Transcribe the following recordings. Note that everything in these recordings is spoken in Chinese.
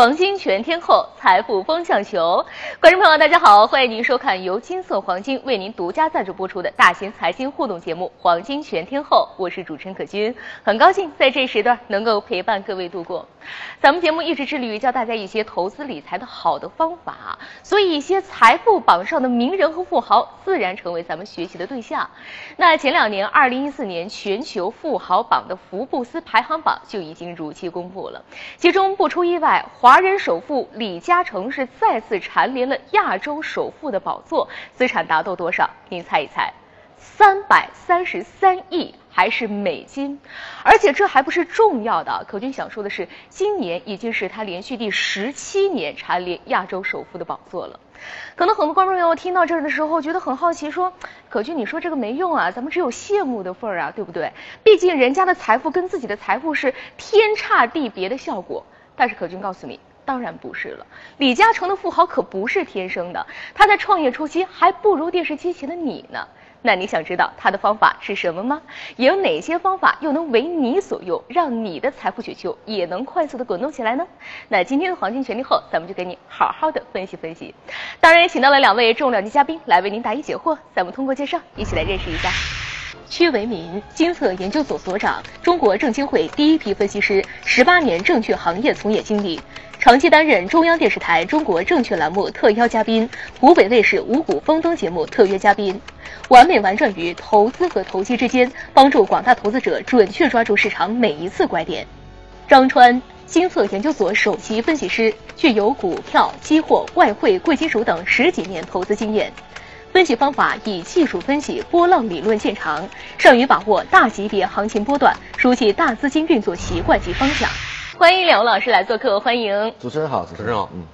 黄金全天候，财富风向球。观众朋友，大家好，欢迎您收看由金色黄金为您独家赞助播出的大型财经互动节目《黄金全天候》，我是主持人可君，很高兴在这时段能够陪伴各位度过。咱们节目一直致力于教大家一些投资理财的好的方法，所以一些财富榜上的名人和富豪自然成为咱们学习的对象。那前两年，二零一四年全球富豪榜的福布斯排行榜就已经如期公布了，其中不出意外，华人首富李嘉诚是再次蝉联亚洲首富的宝座，资产达到多少？您猜一猜，三百三十三亿。还是美金，而且这还不是重要的。可君想说的是，今年已经是他连续第十七年蝉联亚洲首富的宝座了。可能很多观众朋友听到这儿的时候，觉得很好奇，说：“可君，你说这个没用啊，咱们只有羡慕的份儿啊，对不对？毕竟人家的财富跟自己的财富是天差地别的效果。”但是可君告诉你，当然不是了。李嘉诚的富豪可不是天生的，他在创业初期还不如电视机前的你呢。那你想知道他的方法是什么吗？有哪些方法又能为你所用，让你的财富雪球也能快速的滚动起来呢？那今天的黄金权利后，咱们就给你好好的分析分析。当然也请到了两位重量级嘉宾来为您答疑解惑，咱们通过介绍一起来认识一下。屈维民，金策研究所所长，中国证监会第一批分析师，十八年证券行业从业经历。长期担任中央电视台中国证券栏目特邀嘉宾，湖北卫视五谷丰登节目特约嘉宾，完美玩转于投资和投机之间，帮助广大投资者准确抓住市场每一次拐点。张川，金策研究所首席分析师，具有股票、期货、外汇、贵金属等十几年投资经验，分析方法以技术分析、波浪理论见长，善于把握大级别行情波段，熟悉大资金运作习惯及方向。欢迎两位老师来做客，欢迎主持人好，主持人好，嗯，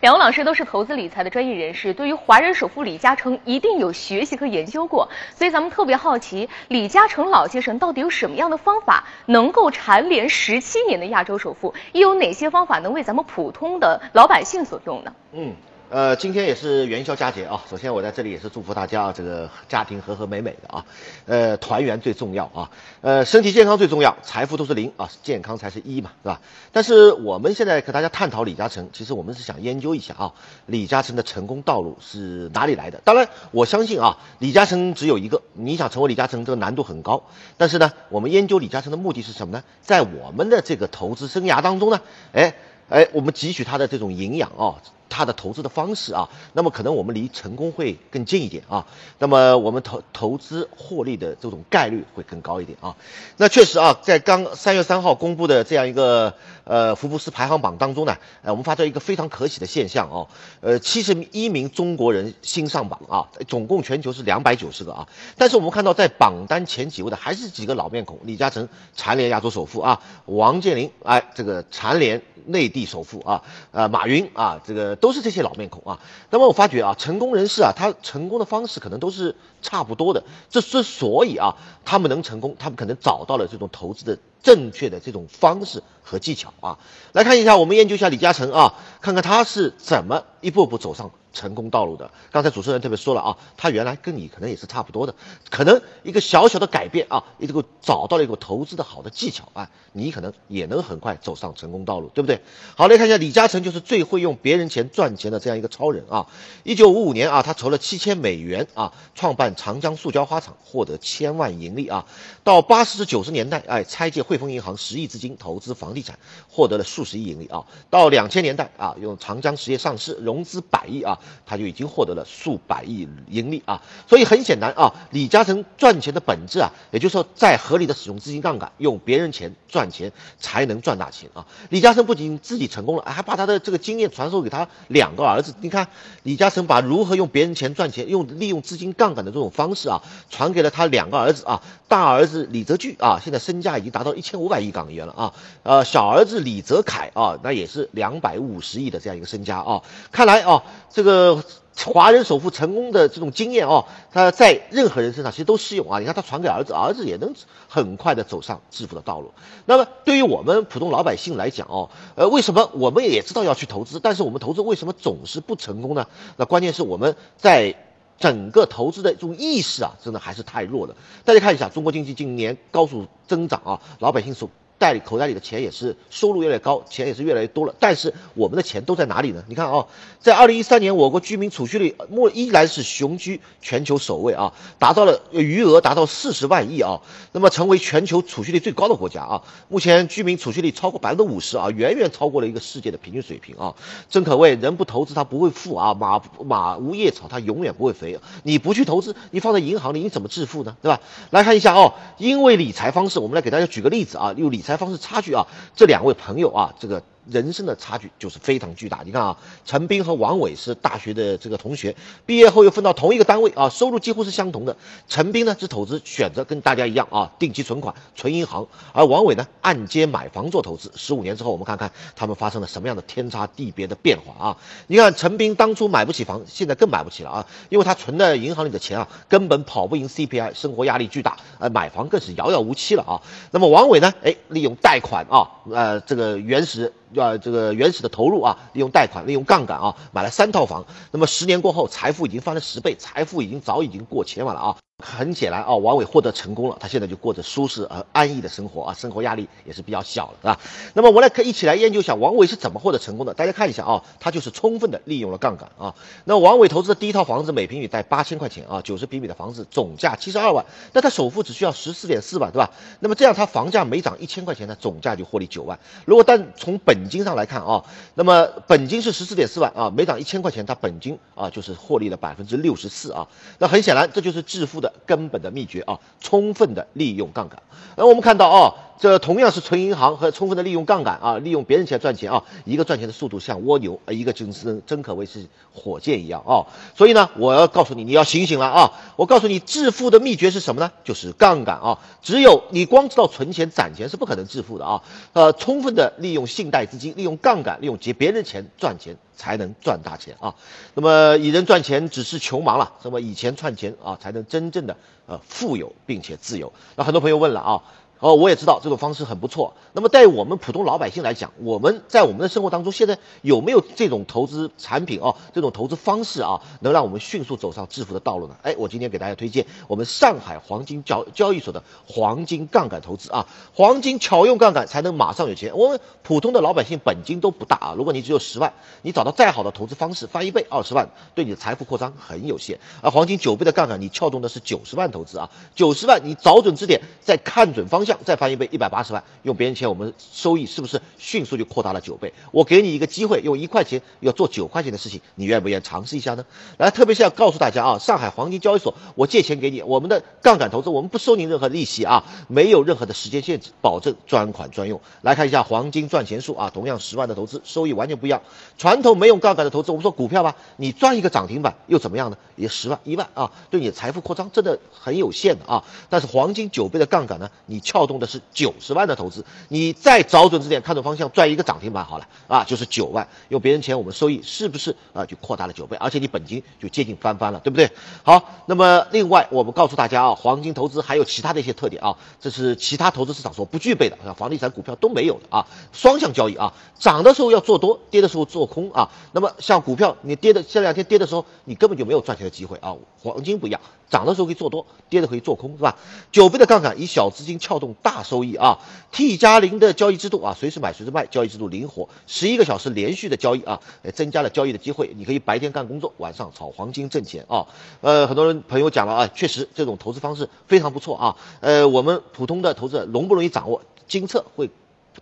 两位老师都是投资理财的专业人士，对于华人首富李嘉诚一定有学习和研究过，所以咱们特别好奇，李嘉诚老先生到底有什么样的方法能够蝉联十七年的亚洲首富，又有哪些方法能为咱们普通的老百姓所用呢？嗯。呃，今天也是元宵佳节啊。首先，我在这里也是祝福大家这个家庭和和美美的啊。呃，团圆最重要啊。呃，身体健康最重要，财富都是零啊，健康才是一嘛，是吧？但是我们现在和大家探讨李嘉诚，其实我们是想研究一下啊，李嘉诚的成功道路是哪里来的？当然，我相信啊，李嘉诚只有一个，你想成为李嘉诚，这个难度很高。但是呢，我们研究李嘉诚的目的是什么呢？在我们的这个投资生涯当中呢，哎哎，我们汲取他的这种营养啊。他的投资的方式啊，那么可能我们离成功会更近一点啊，那么我们投投资获利的这种概率会更高一点啊。那确实啊，在刚三月三号公布的这样一个呃福布斯排行榜当中呢，呃，我们发现一个非常可喜的现象哦，呃，七十一名中国人新上榜啊，总共全球是两百九十个啊，但是我们看到在榜单前几位的还是几个老面孔，李嘉诚蝉联亚洲首富啊，王健林哎这个蝉联内地首富啊，呃，马云啊这个。都是这些老面孔啊，那么我发觉啊，成功人士啊，他成功的方式可能都是差不多的。这之所以啊，他们能成功，他们可能找到了这种投资的正确的这种方式和技巧啊。来看一下，我们研究一下李嘉诚啊，看看他是怎么一步步走上。成功道路的，刚才主持人特别说了啊，他原来跟你可能也是差不多的，可能一个小小的改变啊，你这个找到了一个投资的好的技巧啊，你可能也能很快走上成功道路，对不对？好，来看一下李嘉诚就是最会用别人钱赚钱的这样一个超人啊。一九五五年啊，他筹了七千美元啊，创办长江塑胶花厂，获得千万盈利啊。到八十至九十年代，哎，拆借汇丰银行十亿资金投资房地产，获得了数十亿盈利啊。到两千年代啊，用长江实业上市融资百亿啊。他就已经获得了数百亿盈利啊，所以很显然啊，李嘉诚赚钱的本质啊，也就是说在合理的使用资金杠杆，用别人钱赚钱才能赚大钱啊。李嘉诚不仅自己成功了，还把他的这个经验传授给他两个儿子。你看，李嘉诚把如何用别人钱赚钱，用利用资金杠杆的这种方式啊，传给了他两个儿子啊。大儿子李泽钜啊，现在身价已经达到一千五百亿港元了啊。呃，小儿子李泽楷啊，那也是两百五十亿的这样一个身家啊。看来啊，这个呃华人首富成功的这种经验哦，他在任何人身上其实都适用啊。你看他传给儿子，儿子也能很快的走上致富的道路。那么对于我们普通老百姓来讲哦，呃，为什么我们也知道要去投资，但是我们投资为什么总是不成功呢？那关键是我们在。整个投资的这种意识啊，真的还是太弱了。大家看一下，中国经济今年高速增长啊，老百姓所袋里口袋里的钱也是收入越来越高，钱也是越来越多了。但是我们的钱都在哪里呢？你看啊，在二零一三年，我国居民储蓄率目依然是雄居全球首位啊，达到了余额达到四十万亿啊，那么成为全球储蓄率最高的国家啊。目前居民储蓄率超过百分之五十啊，远远超过了一个世界的平均水平啊。真可谓人不投资他不会富啊，马马无夜草他永远不会肥。你不去投资，你放在银行里你怎么致富呢？对吧？来看一下哦，因为理财方式，我们来给大家举个例子啊，用理财方式差距啊，这两位朋友啊，这个。人生的差距就是非常巨大。你看啊，陈斌和王伟是大学的这个同学，毕业后又分到同一个单位啊，收入几乎是相同的。陈斌呢，是投资选择跟大家一样啊，定期存款存银行，而王伟呢，按揭买房做投资。十五年之后，我们看看他们发生了什么样的天差地别的变化啊！你看陈斌当初买不起房，现在更买不起了啊，因为他存在银行里的钱啊，根本跑不赢 CPI，生活压力巨大，呃，买房更是遥遥无期了啊。那么王伟呢，哎，利用贷款啊，呃，这个原始。要，这个原始的投入啊，利用贷款，利用杠杆啊，买了三套房。那么十年过后，财富已经翻了十倍，财富已经早已经过千万了啊。很显然啊，王伟获得成功了，他现在就过着舒适而安逸的生活啊，生活压力也是比较小了，是吧？那么我来可一起来研究一下王伟是怎么获得成功的。大家看一下啊，他就是充分的利用了杠杆啊。那王伟投资的第一套房子每平米贷八千块钱啊，九十平米的房子总价七十二万，那他首付只需要十四点四万，对吧？那么这样他房价每涨一千块钱呢，总价就获利九万。如果单从本金上来看啊，那么本金是十四点四万啊，每涨一千块钱，他本金啊就是获利了百分之六十四啊。那很显然这就是致富的。根本的秘诀啊，充分的利用杠杆。那我们看到啊。这同样是存银行和充分的利用杠杆啊，利用别人钱赚钱啊，一个赚钱的速度像蜗牛，一个真是真可谓是火箭一样啊。所以呢，我要告诉你，你要醒醒了啊！我告诉你，致富的秘诀是什么呢？就是杠杆啊！只有你光知道存钱攒钱是不可能致富的啊。呃，充分的利用信贷资金，利用杠杆，利用借别人钱赚钱，才能赚大钱啊。那么以人赚钱只是穷忙了，那么以钱赚钱啊，才能真正的呃富有并且自由。那很多朋友问了啊。哦，我也知道这种方式很不错。那么，对我们普通老百姓来讲，我们在我们的生活当中，现在有没有这种投资产品啊？这种投资方式啊，能让我们迅速走上致富的道路呢？哎，我今天给大家推荐我们上海黄金交交易所的黄金杠杆投资啊，黄金巧用杠杆才能马上有钱。我们普通的老百姓本金都不大啊，如果你只有十万，你找到再好的投资方式，翻一倍二十万，对你的财富扩张很有限。而黄金九倍的杠杆，你撬动的是九十万投资啊，九十万你找准支点，再看准方向。再翻一倍，一百八十万，用别人钱，我们收益是不是迅速就扩大了九倍？我给你一个机会，用一块钱要做九块钱的事情，你愿不愿意尝试一下呢？来，特别是要告诉大家啊，上海黄金交易所，我借钱给你，我们的杠杆投资，我们不收您任何利息啊，没有任何的时间限制，保证专款专用。来看一下黄金赚钱术啊，同样十万的投资，收益完全不一样。传统没用杠杆的投资，我们说股票吧，你赚一个涨停板又怎么样呢？也十万一万啊，对你的财富扩张真的很有限的啊。但是黄金九倍的杠杆呢，你撬撬动的是。九十万的投资，你再找准支点，看准方向，赚一个涨停板好了啊，就是九万，用别人钱，我们收益是不是啊就扩大了九倍？而且你本金就接近翻番了，对不对？好，那么另外我们告诉大家啊，黄金投资还有其他的一些特点啊，这是其他投资市场所不具备的，像房地产、股票都没有的啊，双向交易啊，涨的时候要做多，跌的时候做空啊。那么像股票，你跌的这两天跌的时候，你根本就没有赚钱的机会啊。黄金不一样，涨的时候可以做多，跌的可以做空，是吧？九倍的杠杆，以小资金撬动大收益啊！T 加零的交易制度啊，随时买随时卖，交易制度灵活，十一个小时连续的交易啊，增加了交易的机会。你可以白天干工作，晚上炒黄金挣钱啊！呃，很多人朋友讲了啊，确实这种投资方式非常不错啊。呃，我们普通的投资者容不容易掌握？金策会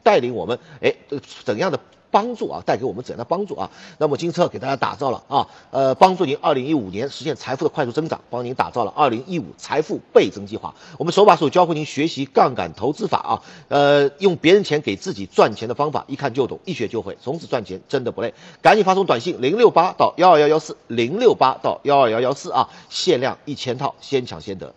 带领我们，哎，怎样的？帮助啊，带给我们怎样的帮助啊？那么金策给大家打造了啊，呃，帮助您二零一五年实现财富的快速增长，帮您打造了二零一五财富倍增计划。我们手把手教会您学习杠杆投资法啊，呃，用别人钱给自己赚钱的方法，一看就懂，一学就会，从此赚钱真的不累。赶紧发送短信零六八到幺二幺幺四零六八到幺二幺幺四啊，限量一千套，先抢先得。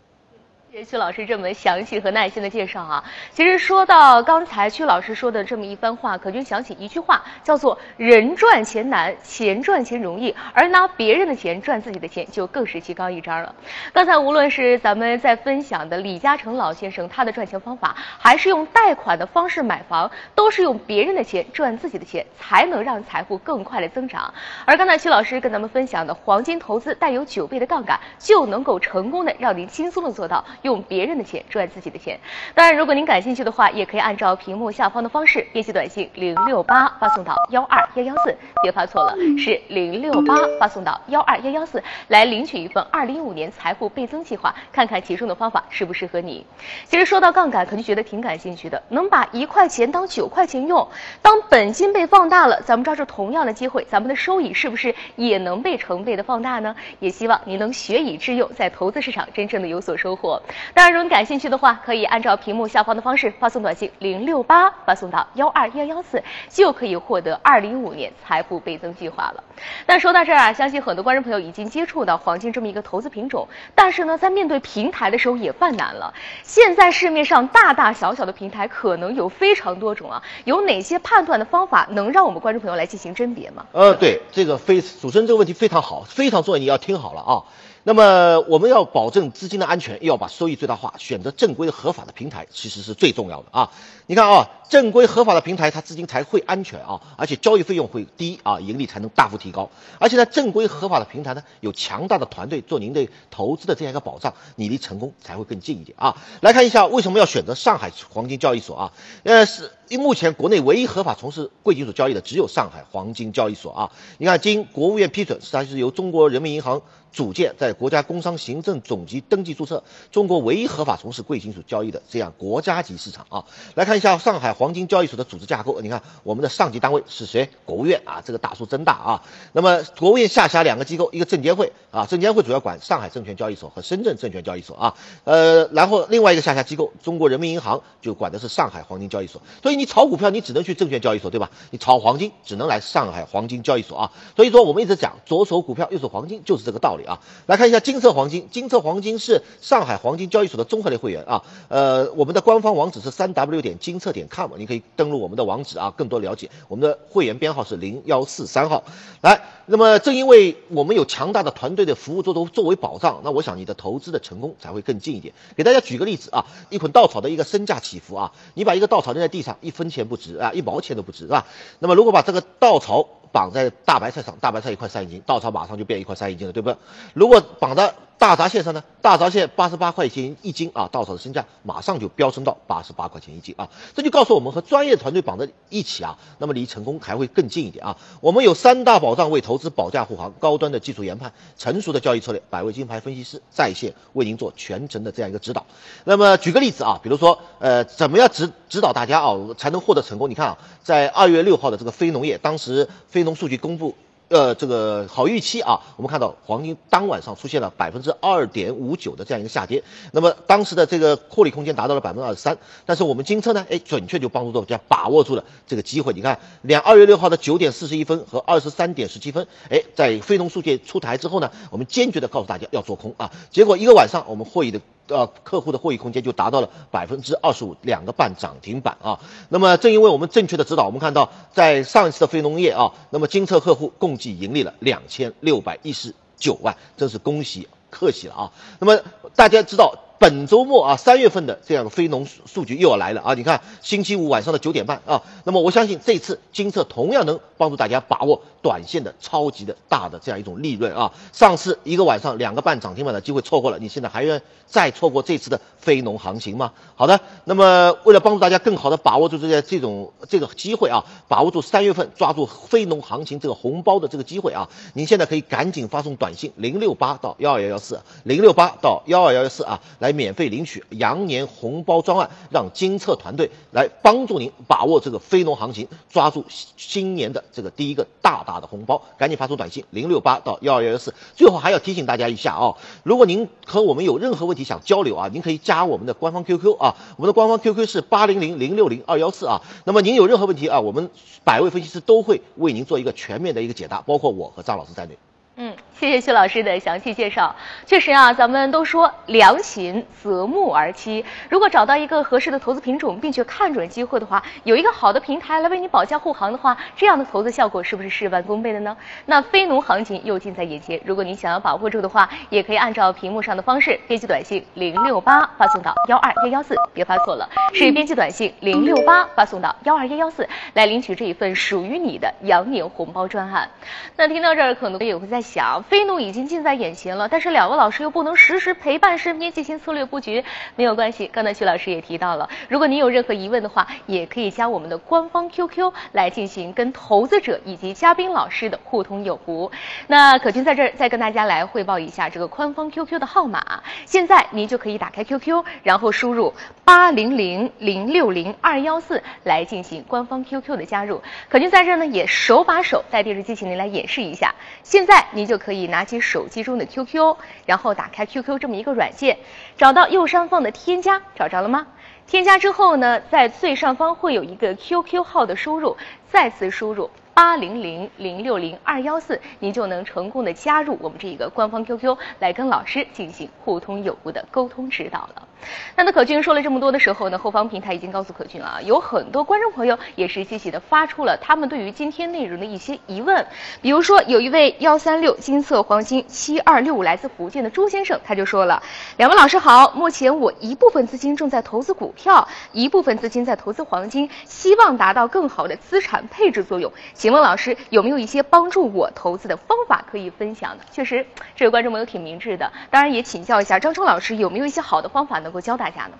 谢曲老师这么详细和耐心的介绍啊，其实说到刚才曲老师说的这么一番话，可就想起一句话，叫做“人赚钱难，钱赚钱容易，而拿别人的钱赚自己的钱就更是棋高一招了”。刚才无论是咱们在分享的李嘉诚老先生他的赚钱方法，还是用贷款的方式买房，都是用别人的钱赚自己的钱，才能让财富更快的增长。而刚才曲老师跟咱们分享的黄金投资带有九倍的杠杆，就能够成功的让您轻松的做到。用别人的钱赚自己的钱。当然，如果您感兴趣的话，也可以按照屏幕下方的方式编辑短信零六八发送到幺二幺幺四，别发错了，是零六八发送到幺二幺幺四来领取一份二零一五年财富倍增计划，看看其中的方法适不适合你。其实说到杠杆，肯定觉得挺感兴趣的，能把一块钱当九块钱用，当本金被放大了，咱们抓住同样的机会，咱们的收益是不是也能被成倍的放大呢？也希望您能学以致用，在投资市场真正的有所收获。当然，如果你感兴趣的话，可以按照屏幕下方的方式发送短信零六八发送到幺二幺幺四，就可以获得二零一五年财富倍增计划了。那说到这儿啊，相信很多观众朋友已经接触到黄金这么一个投资品种，但是呢，在面对平台的时候也犯难了。现在市面上大大小小的平台可能有非常多种啊，有哪些判断的方法能让我们观众朋友来进行甄别吗？呃，对，这个非主持人这个问题非常好，非常重要，你要听好了啊。那么我们要保证资金的安全，要把收益最大化，选择正规的合法的平台，其实是最重要的啊。你看啊，正规合法的平台，它资金才会安全啊，而且交易费用会低啊，盈利才能大幅提高。而且呢，正规合法的平台呢，有强大的团队做您的投资的这样一个保障，你离成功才会更近一点啊。来看一下为什么要选择上海黄金交易所啊？呃，是因目前国内唯一合法从事贵金属交易的只有上海黄金交易所啊。你看，经国务院批准，它是由中国人民银行。组建在国家工商行政总局登记注册，中国唯一合法从事贵金属交易的这样国家级市场啊。来看一下上海黄金交易所的组织架构，你看我们的上级单位是谁？国务院啊，这个大书真大啊。那么国务院下辖两个机构，一个证监会啊，证监会主要管上海证券交易所和深圳证券交易所啊。呃，然后另外一个下辖机构中国人民银行就管的是上海黄金交易所。所以你炒股票你只能去证券交易所对吧？你炒黄金只能来上海黄金交易所啊。所以说我们一直讲左手股票右手黄金就是这个道理。啊，来看一下金色黄金，金色黄金是上海黄金交易所的综合类会员啊。呃，我们的官方网址是三 w 点金策点 com，你可以登录我们的网址啊，更多了解。我们的会员编号是零幺四三号。来，那么正因为我们有强大的团队的服务做作作为保障，那我想你的投资的成功才会更近一点。给大家举个例子啊，一捆稻草的一个身价起伏啊，你把一个稻草扔在地上，一分钱不值啊，一毛钱都不值是吧？那么如果把这个稻草绑在大白菜上，大白菜一块三一斤，稻草马上就变一块三一斤了，对不对？如果绑在大闸蟹上呢？大闸蟹八十八块钱一斤啊，稻草的身价马上就飙升到八十八块钱一斤啊！这就告诉我们和专业团队绑在一起啊，那么离成功还会更近一点啊！我们有三大保障为投资保驾护航，高端的技术研判，成熟的交易策略，百位金牌分析师在线为您做全程的这样一个指导。那么举个例子啊，比如说呃，怎么样指指导大家啊，才能获得成功？你看啊，在二月六号的这个非农业，当时非农数据公布。呃，这个好预期啊，我们看到黄金当晚上出现了百分之二点五九的这样一个下跌，那么当时的这个获利空间达到了百分之二十三，但是我们金策呢，哎，准确就帮助大家把握住了这个机会。你看，两二月六号的九点四十一分和二十三点十七分，哎，在非农数据出台之后呢，我们坚决的告诉大家要做空啊，结果一个晚上我们获益的。呃，客户的获益空间就达到了百分之二十五，两个半涨停板啊。那么正因为我们正确的指导，我们看到在上一次的非农业啊，那么金策客户共计盈利了两千六百一十九万，真是恭喜客喜了啊。那么大家知道。本周末啊，三月份的这样的非农数据又要来了啊！你看，星期五晚上的九点半啊，那么我相信这次金策同样能帮助大家把握短线的超级的大的这样一种利润啊！上次一个晚上两个半涨停板的机会错过了，你现在还愿再错过这次的非农行情吗？好的，那么为了帮助大家更好的把握住这些这种这个机会啊，把握住三月份抓住非农行情这个红包的这个机会啊，您现在可以赶紧发送短信零六八到幺二幺幺四零六八到幺二幺幺四啊来。免费领取羊年红包专案，让金策团队来帮助您把握这个非农行情，抓住新年的这个第一个大大的红包。赶紧发出短信零六八到幺二幺幺四。最后还要提醒大家一下啊，如果您和我们有任何问题想交流啊，您可以加我们的官方 QQ 啊，我们的官方 QQ 是八零零零六零二幺四啊。那么您有任何问题啊，我们百位分析师都会为您做一个全面的一个解答，包括我和张老师在内。谢谢徐老师的详细介绍。确实啊，咱们都说良禽择木而栖。如果找到一个合适的投资品种，并且看准机会的话，有一个好的平台来为你保驾护航的话，这样的投资效果是不是事半功倍的呢？那非农行情又近在眼前，如果您想要把握住的话，也可以按照屏幕上的方式编辑短信零六八发送到幺二幺幺四，别发错了，是编辑短信零六八发送到幺二幺幺四来领取这一份属于你的羊年红包专案。那听到这儿，可能也会在。想非怒已经近在眼前了，但是两位老师又不能时时陪伴身边进行策略布局，没有关系。刚才徐老师也提到了，如果您有任何疑问的话，也可以加我们的官方 QQ 来进行跟投资者以及嘉宾老师的互通有无。那可君在这儿再跟大家来汇报一下这个官方 QQ 的号码，现在您就可以打开 QQ，然后输入八零零零六零二幺四来进行官方 QQ 的加入。可君在这儿呢也手把手带电视机前您来演示一下，现在您就可可以拿起手机中的 QQ，然后打开 QQ 这么一个软件，找到右上方的添加，找着了吗？添加之后呢，在最上方会有一个 QQ 号的输入，再次输入。八零零零六零二幺四，您就能成功的加入我们这一个官方 QQ，来跟老师进行互通有无的沟通指导了。那那可君说了这么多的时候呢，后方平台已经告诉可君啊，有很多观众朋友也是积极的发出了他们对于今天内容的一些疑问。比如说，有一位幺三六金色黄金七二六五来自福建的朱先生，他就说了：两位老师好，目前我一部分资金正在投资股票，一部分资金在投资黄金，希望达到更好的资产配置作用。请请问老师有没有一些帮助我投资的方法可以分享的？确实，这位观众朋友挺明智的。当然也请教一下张冲老师，有没有一些好的方法能够教大家呢？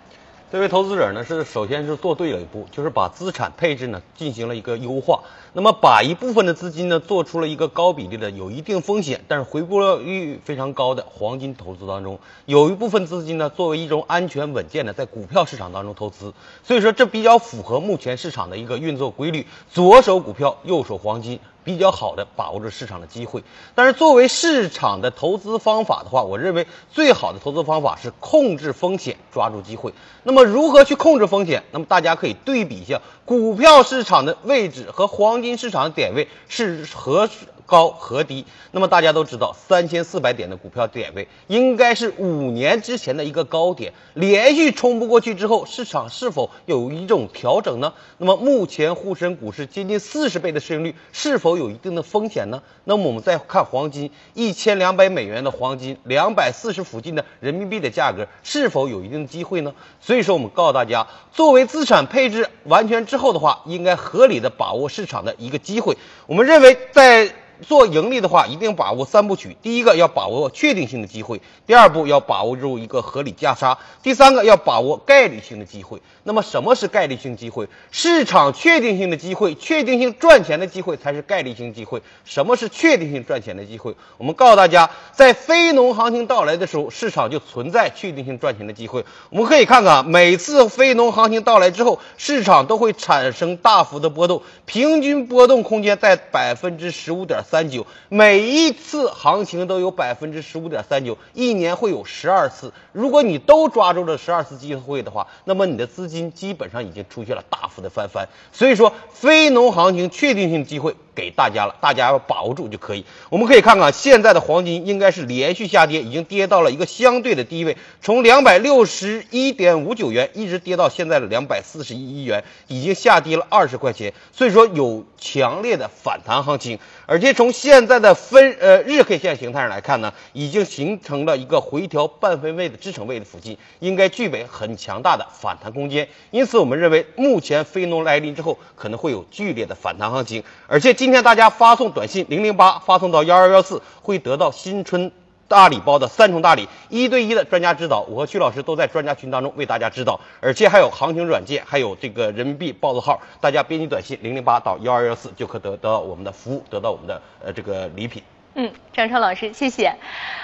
这位投资者呢，是首先是做对了一步，就是把资产配置呢进行了一个优化。那么把一部分的资金呢做出了一个高比例的、有一定风险但是回报率非常高的黄金投资当中，有一部分资金呢作为一种安全稳健的在股票市场当中投资。所以说这比较符合目前市场的一个运作规律，左手股票，右手黄金。比较好的把握住市场的机会，但是作为市场的投资方法的话，我认为最好的投资方法是控制风险，抓住机会。那么如何去控制风险？那么大家可以对比一下股票市场的位置和黄金市场的点位是何高和低。那么大家都知道，三千四百点的股票点位应该是五年之前的一个高点，连续冲不过去之后，市场是否有一种调整呢？那么目前沪深股市接近四十倍的市盈率是否？有一定的风险呢。那么我们再看黄金，一千两百美元的黄金，两百四十附近的人民币的价格，是否有一定的机会呢？所以说，我们告诉大家，作为资产配置完全之后的话，应该合理的把握市场的一个机会。我们认为在。做盈利的话，一定把握三部曲：第一个要把握确定性的机会，第二步要把握住一个合理价差，第三个要把握概率性的机会。那么什么是概率性机会？市场确定性的机会，确定性赚钱的机会才是概率性机会。什么是确定性赚钱的机会？我们告诉大家，在非农行情到来的时候，市场就存在确定性赚钱的机会。我们可以看看，每次非农行情到来之后，市场都会产生大幅的波动，平均波动空间在百分之十五点。三九，每一次行情都有百分之十五点三九，一年会有十二次。如果你都抓住了十二次机会的话，那么你的资金基本上已经出现了大幅的翻番。所以说，非农行情确定性机会。给大家了，大家要把握住就可以。我们可以看看现在的黄金应该是连续下跌，已经跌到了一个相对的低位，从两百六十一点五九元一直跌到现在的两百四十一元，已经下跌了二十块钱。所以说有强烈的反弹行情，而且从现在的分呃日 K 线形态上来看呢，已经形成了一个回调半分位的支撑位的附近，应该具备很强大的反弹空间。因此，我们认为目前非农来临之后，可能会有剧烈的反弹行情，而且。今天大家发送短信零零八发送到幺二幺四，会得到新春大礼包的三重大礼，一对一的专家指导，我和曲老师都在专家群当中为大家指导，而且还有行情软件，还有这个人民币豹子号，大家编辑短信零零八到幺二幺四就可得得到我们的服务，得到我们的呃这个礼品。嗯，张超老师，谢谢。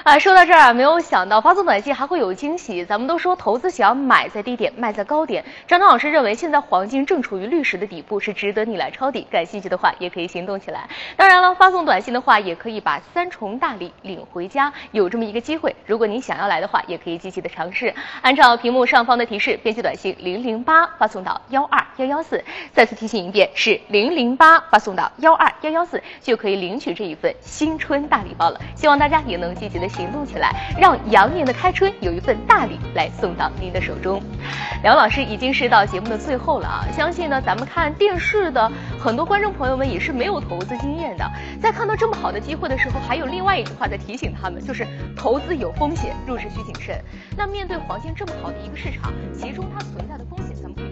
啊，说到这儿啊，没有想到发送短信还会有惊喜。咱们都说投资想要买在低点，卖在高点。张超老师认为，现在黄金正处于历史的底部，是值得你来抄底。感兴趣的话，也可以行动起来。当然了，发送短信的话，也可以把三重大礼领回家，有这么一个机会。如果您想要来的话，也可以积极的尝试。按照屏幕上方的提示，编辑短信零零八发送到幺二幺幺四。再次提醒一遍，是零零八发送到幺二幺幺四，就可以领取这一份新春。大礼包了，希望大家也能积极的行动起来，让羊年的开春有一份大礼来送到您的手中。梁老师已经是到节目的最后了啊，相信呢咱们看电视的很多观众朋友们也是没有投资经验的，在看到这么好的机会的时候，还有另外一句话在提醒他们，就是投资有风险，入市需谨慎。那面对黄金这么好的一个市场，其中它存在的风险。咱们